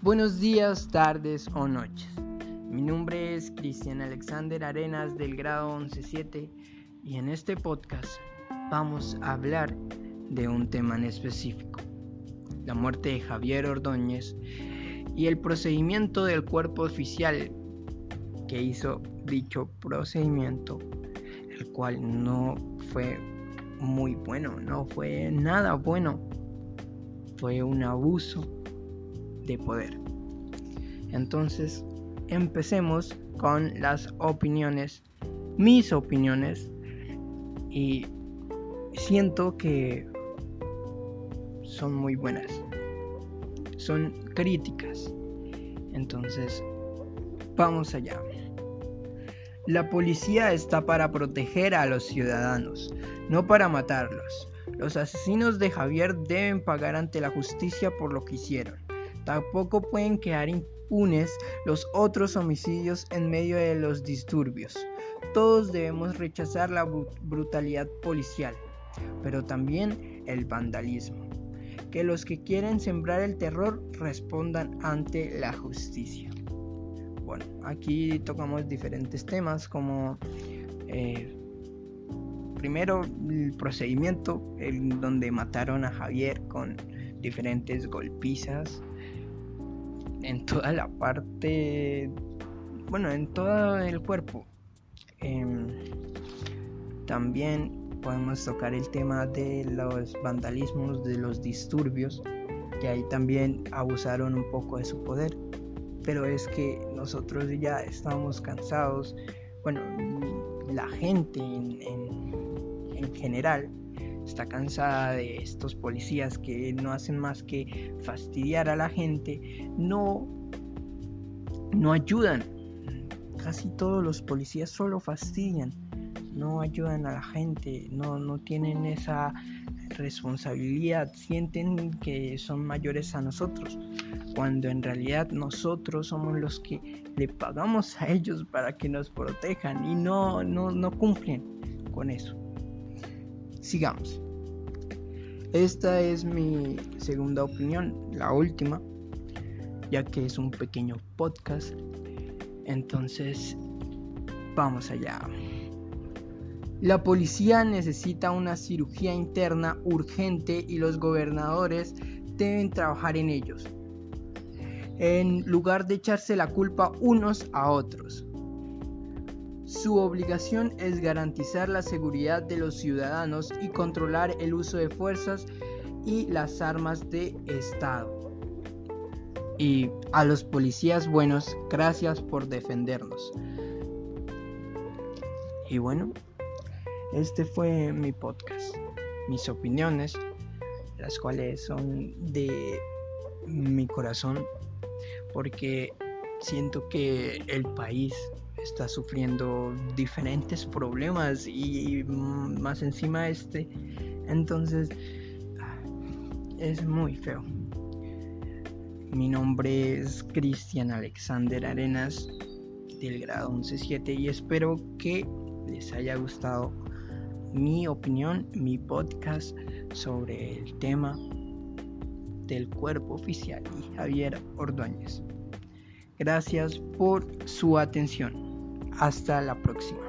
Buenos días, tardes o noches. Mi nombre es Cristian Alexander Arenas del grado 117 y en este podcast vamos a hablar de un tema en específico, la muerte de Javier Ordóñez y el procedimiento del cuerpo oficial que hizo dicho procedimiento, el cual no fue muy bueno, no fue nada bueno, fue un abuso de poder. Entonces, empecemos con las opiniones, mis opiniones, y siento que son muy buenas, son críticas. Entonces, vamos allá. La policía está para proteger a los ciudadanos, no para matarlos. Los asesinos de Javier deben pagar ante la justicia por lo que hicieron. Tampoco pueden quedar impunes los otros homicidios en medio de los disturbios. Todos debemos rechazar la brutalidad policial, pero también el vandalismo. Que los que quieren sembrar el terror respondan ante la justicia. Bueno, aquí tocamos diferentes temas como eh, primero el procedimiento en donde mataron a Javier con diferentes golpizas en toda la parte, bueno, en todo el cuerpo. Em, también podemos tocar el tema de los vandalismos, de los disturbios, que ahí también abusaron un poco de su poder. Pero es que nosotros ya estamos cansados, bueno, la gente en, en general está cansada de estos policías que no hacen más que fastidiar a la gente, no, no ayudan. Casi todos los policías solo fastidian, no ayudan a la gente, no, no tienen esa responsabilidad, sienten que son mayores a nosotros, cuando en realidad nosotros somos los que le pagamos a ellos para que nos protejan y no, no, no cumplen con eso. Sigamos. Esta es mi segunda opinión, la última, ya que es un pequeño podcast. Entonces, vamos allá. La policía necesita una cirugía interna urgente y los gobernadores deben trabajar en ellos, en lugar de echarse la culpa unos a otros. Su obligación es garantizar la seguridad de los ciudadanos y controlar el uso de fuerzas y las armas de Estado. Y a los policías buenos, gracias por defendernos. Y bueno, este fue mi podcast, mis opiniones, las cuales son de mi corazón, porque siento que el país está sufriendo diferentes problemas y más encima este. Entonces es muy feo. Mi nombre es Cristian Alexander Arenas del grado 11-7 y espero que les haya gustado mi opinión, mi podcast sobre el tema del cuerpo oficial y Javier Ordóñez. Gracias por su atención. Hasta la próxima.